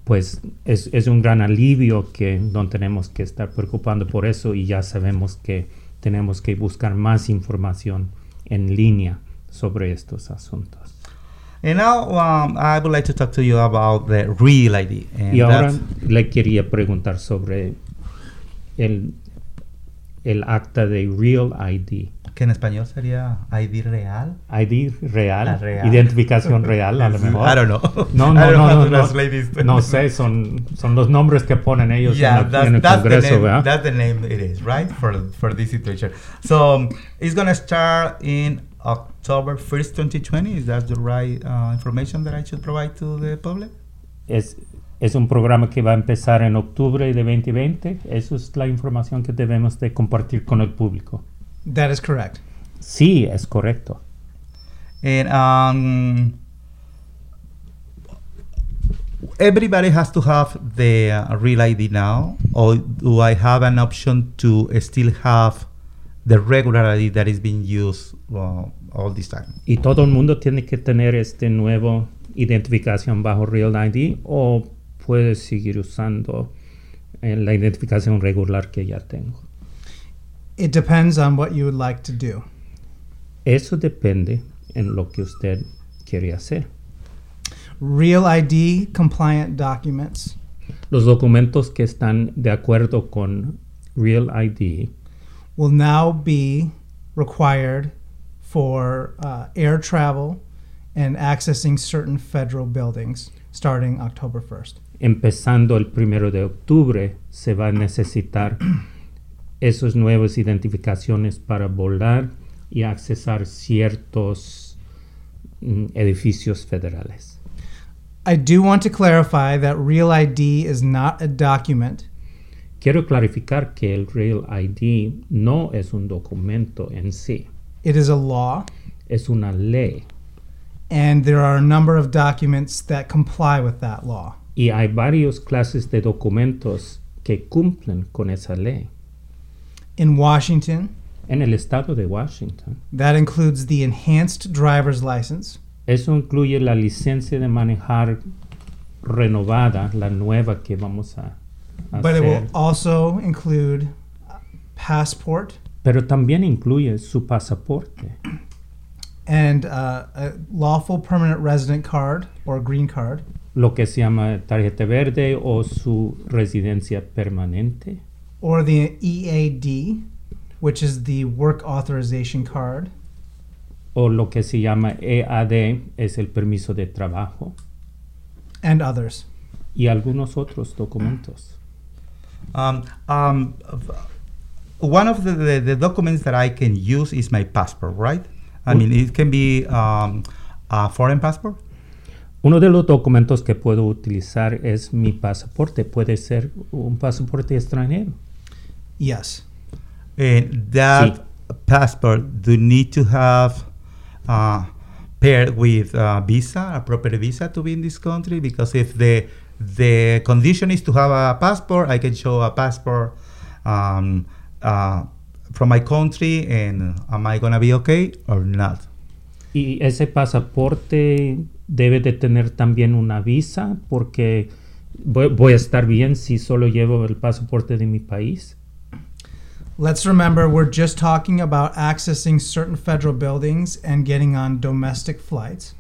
Pues es, es un gran alivio que no tenemos que estar preocupando por eso y ya sabemos que tenemos que buscar más información en línea sobre estos asuntos. And now um, I would like to talk to you about the real ID. And Y ahora le quería preguntar sobre el, el acta de Real ID. Que en español sería ID real. ID real, real. identificación real a lo mejor. I don't know. No, no, no, no, to no, no sé, son, son los nombres que ponen ellos yeah, en, la- that's, en el that's the Congreso, name. ¿verdad? That's the name it is, right? For for this situation. So um, it's gonna start in October first, 2020. Is that the right uh, information that I should provide to the public? Es, es un programa que va a empezar en octubre de 2020. Eso es la información que debemos de compartir con el público. That is correct. Sí, es correcto. And um, everybody has to have the uh, real ID now, or do I have an option to still have the regular ID that is being used uh, all this time? ¿Y todo el mundo tiene que tener este nuevo identificación bajo Real ID o puede seguir usando eh, la identificación regular que ya tengo? It depends on what you would like to do. Eso depende en lo que usted quiere hacer. Real ID compliant documents Los documentos que están de acuerdo con Real ID will now be required for uh, air travel and accessing certain federal buildings starting October 1st. empezando el primero de octubre, se va a necesitar esas nuevas identificaciones para volar y accesar ciertos mm, edificios federales. I do want to clarify that Real ID is not a document. Quiero clarificar que el Real ID no es un documento en sí, It is a law, es una ley and there are a number of documents that comply with that law. y hay varios clases de documentos que cumplen con esa ley. In Washington, En el estado de Washington, that includes the enhanced driver's license, eso incluye la licencia de manejar renovada, la nueva que vamos a but it will also include passport. Pero también incluye su pasaporte. And uh, a lawful permanent resident card or green card, lo que se llama tarjeta verde o su residencia permanente, or the EAD, which is the work authorization card, o lo que se llama EAD, es el permiso de trabajo, and others. y algunos otros documentos. Um, um, one of the, the, the documents that I can use is my passport, right? I mean, it can be um, a foreign passport. Uno de los documentos que puedo utilizar es mi pasaporte, puede ser un pasaporte extranjero. Yes. And that passport do need to have uh, paired with a visa, a proper visa to be in this country. Because if the the condition is to have a passport, I can show a passport um, uh, from my country, and am I gonna be okay or not? Y ese pasaporte debe de tener también una visa porque voy, voy a estar bien si solo llevo el pasaporte de mi país. Let's remember we're just talking about accessing certain federal buildings and getting on domestic flights.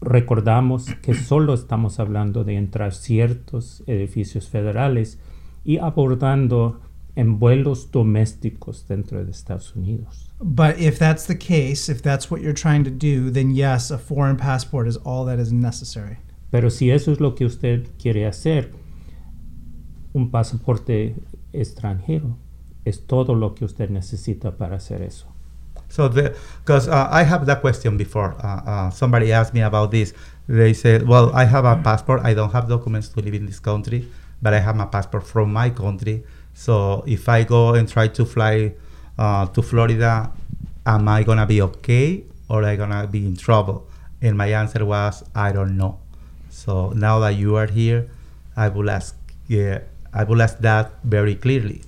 Recordamos que solo estamos hablando de entrar ciertos edificios federales y abordando en vuelos domésticos dentro de Estados Unidos. But if that's the case, if that's what you're trying to do, then yes, a foreign passport is all that is necessary. Pero si eso es lo que usted quiere hacer, un pasaporte extranjero es todo lo que usted necesita para hacer eso. So, because uh, I have that question before. Uh, uh, somebody asked me about this. They said, "Well, I have a passport. I don't have documents to live in this country, but I have my passport from my country. So, if I go and try to fly uh, to Florida, am I gonna be okay or am I gonna be in trouble?" And my answer was, "I don't know." So now that you are here, I will ask. Yeah, I will ask that very clearly.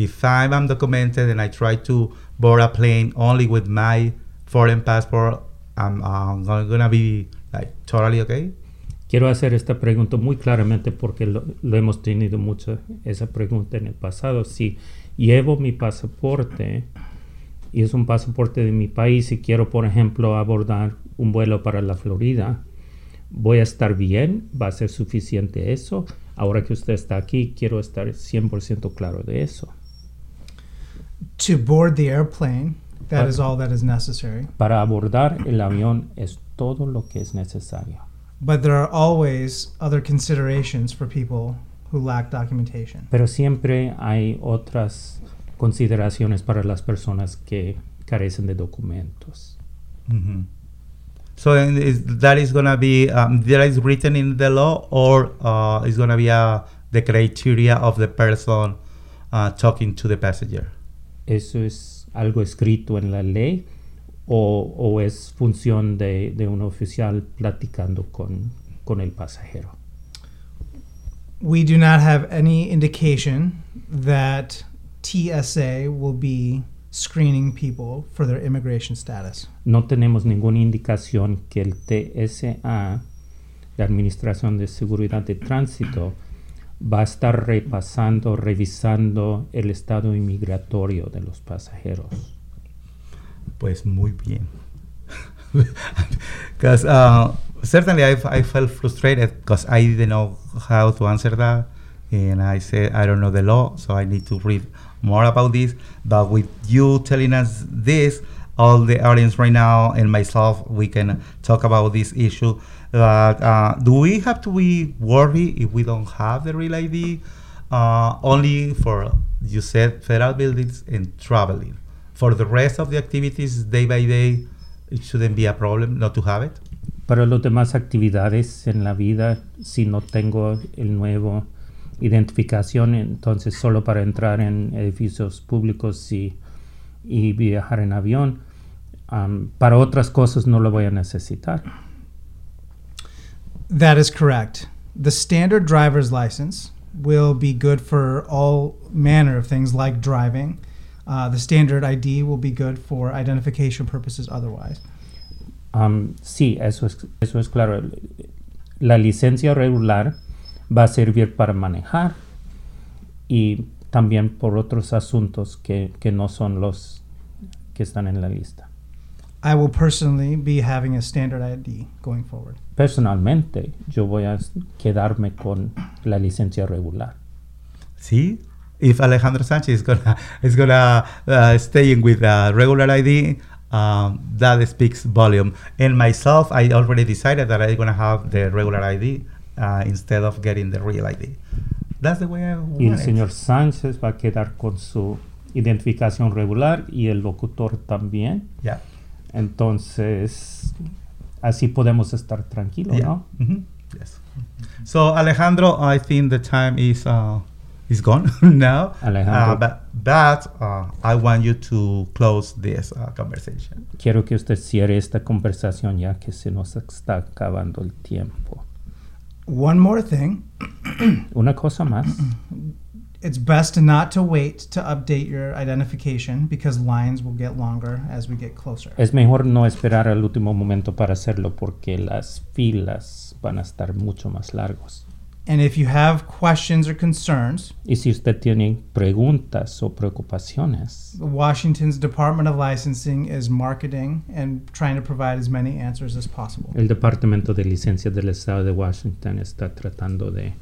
If I'm undocumented and I try to board a plane only with my foreign passport, I'm uh, gonna be like totally okay. Quiero hacer esta pregunta muy claramente porque lo, lo hemos tenido mucho esa pregunta en el pasado. Si llevo mi pasaporte y es un pasaporte de mi país y quiero, por ejemplo, abordar un vuelo para la Florida, ¿voy a estar bien? ¿Va a ser suficiente eso? Ahora que usted está aquí, quiero estar 100% claro de eso. To board the airplane, that Uh, is all that is necessary. Para abordar el avión es todo lo que es necesario. But there are always other considerations for people who lack documentation. Pero siempre hay otras consideraciones para las personas que carecen de documentos. Mhm. So is, that is gonna be um, that is written in the law, or uh, is gonna be uh, the criteria of the person uh, talking to the passenger. ¿Eso es algo escrito en la ley o, o es función de, de un oficial platicando con, con el pasajero? We do not have any indication that TSA will be screening people for their immigration status. No tenemos ninguna indicación que el TSA, la Administración de Seguridad de Tránsito, va a estar repasando, revisando el estado inmigratorio de los pasajeros. Pues muy bien. Because uh, certainly I, I felt frustrated because I didn't know how to answer that. And I said, I don't know the law, so I need to read more about this. But with you telling us this, all the audience right now and myself, we can talk about this issue. Uh, do we have to be worried if we don't have the real ID? Uh, only for, you said, federal buildings and traveling. for the rest of the activities day by day, it shouldn't be a problem not to have it. Para las demás actividades en la vida, si no tengo el nuevo identificación, entonces solo para entrar en edificios públicos y, y viajar en avión, um, para otras cosas no lo voy a necesitar. That is correct. The standard driver's license will be good for all manner of things like driving. Uh, the standard ID will be good for identification purposes otherwise. Um, sí, eso es, eso es claro. La licencia regular va a servir para manejar y también por otros asuntos que, que no son los que están en la lista. I will personally be having a standard ID going forward. Personalmente, yo voy a quedarme con la licencia regular. See, if Alejandro Sanchez is gonna is gonna uh, staying with a regular ID, um, that speaks volume. And myself, I already decided that I'm gonna have the regular ID uh, instead of getting the real ID. That's the way I Y el want it. señor Sánchez va a quedar con su identificación regular y el locutor también. Yeah. Entonces, así podemos estar tranquilos, Yeah. ¿no? Mhm. Yes. So Alejandro, I think the time is uh, is gone now. Alejandro. Uh, but but uh, I want you to close this uh, conversation. Quiero que usted cierre esta conversación ya que se nos está acabando el tiempo. One more thing. Una cosa más. It's best not to wait to update your identification because lines will get longer as we get closer. Es mejor no esperar al último momento para hacerlo porque las filas van a estar mucho más largos. And if you have questions or concerns, Y si usted tiene preguntas o preocupaciones, Washington's Department of Licensing is marketing and trying to provide as many answers as possible. el Departamento de Licencias del Estado de Washington está tratando de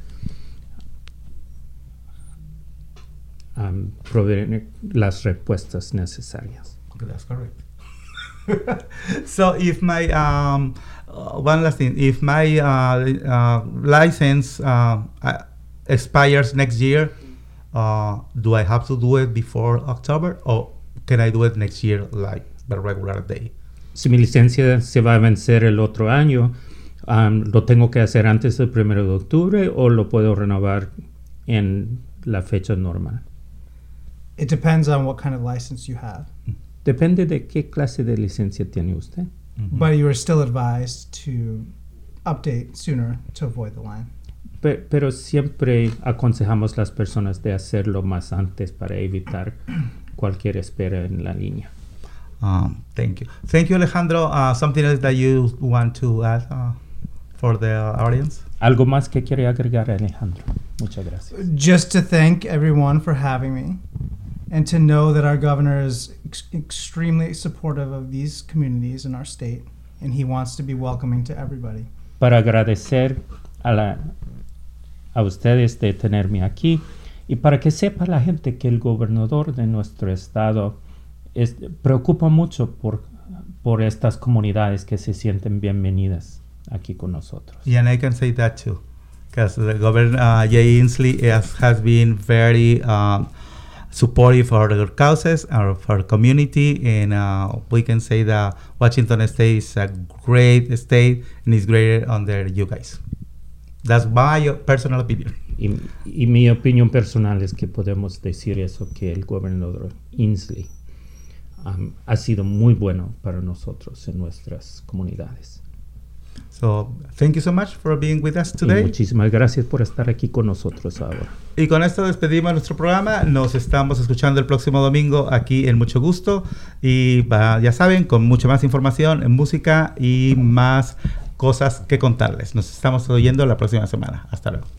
um, proveer las respuestas necesarias. That's correct. so if my um, uh, one last thing, if my uh, uh, license uh, uh, expires next year, uh, do I have to do it before October, or can I do it next year like the regular day? Si mi licencia se va a vencer el otro año, um, ¿lo tengo que hacer antes del primero de octubre o lo puedo renovar en la fecha normal? It depends on what kind of license you have, Depende de qué clase de licencia tiene usted. but you are still advised to update sooner to avoid the line. Pe- pero siempre aconsejamos las personas de hacerlo más antes para evitar cualquier espera en la línea. Um, thank you, thank you, Alejandro. Uh, something else that you want to add uh, for the audience? ¿Algo más que quiere agregar, Alejandro? Muchas gracias. Just to thank everyone for having me and to know that our governor is ex- extremely supportive of these communities in our state and he wants to be welcoming to everybody. Para agradecer a, la, a ustedes de tenerme aquí y para que sepa la gente que el gobernador de nuestro estado es- preocupa mucho por, por estas comunidades que se sienten bienvenidas aquí con nosotros. Yeah, and I can say that too, because the governor uh, Jay Inslee has, has been very um, supportive for our causes, our for our community, and uh, we can say that Washington State is a great state and is great under you guys. That's my personal opinion. Y, y mi opinión personal es que podemos decir eso, que el gobernador Inslee um, ha sido muy bueno para nosotros en nuestras comunidades. So thank you so much for being with us Y today. muchísimas gracias por estar aquí con nosotros ahora. Y con esto despedimos nuestro programa. Nos estamos escuchando el próximo domingo aquí en Mucho Gusto. Y ya saben, con mucha más información, música y más cosas que contarles. Nos estamos oyendo la próxima semana. Hasta luego.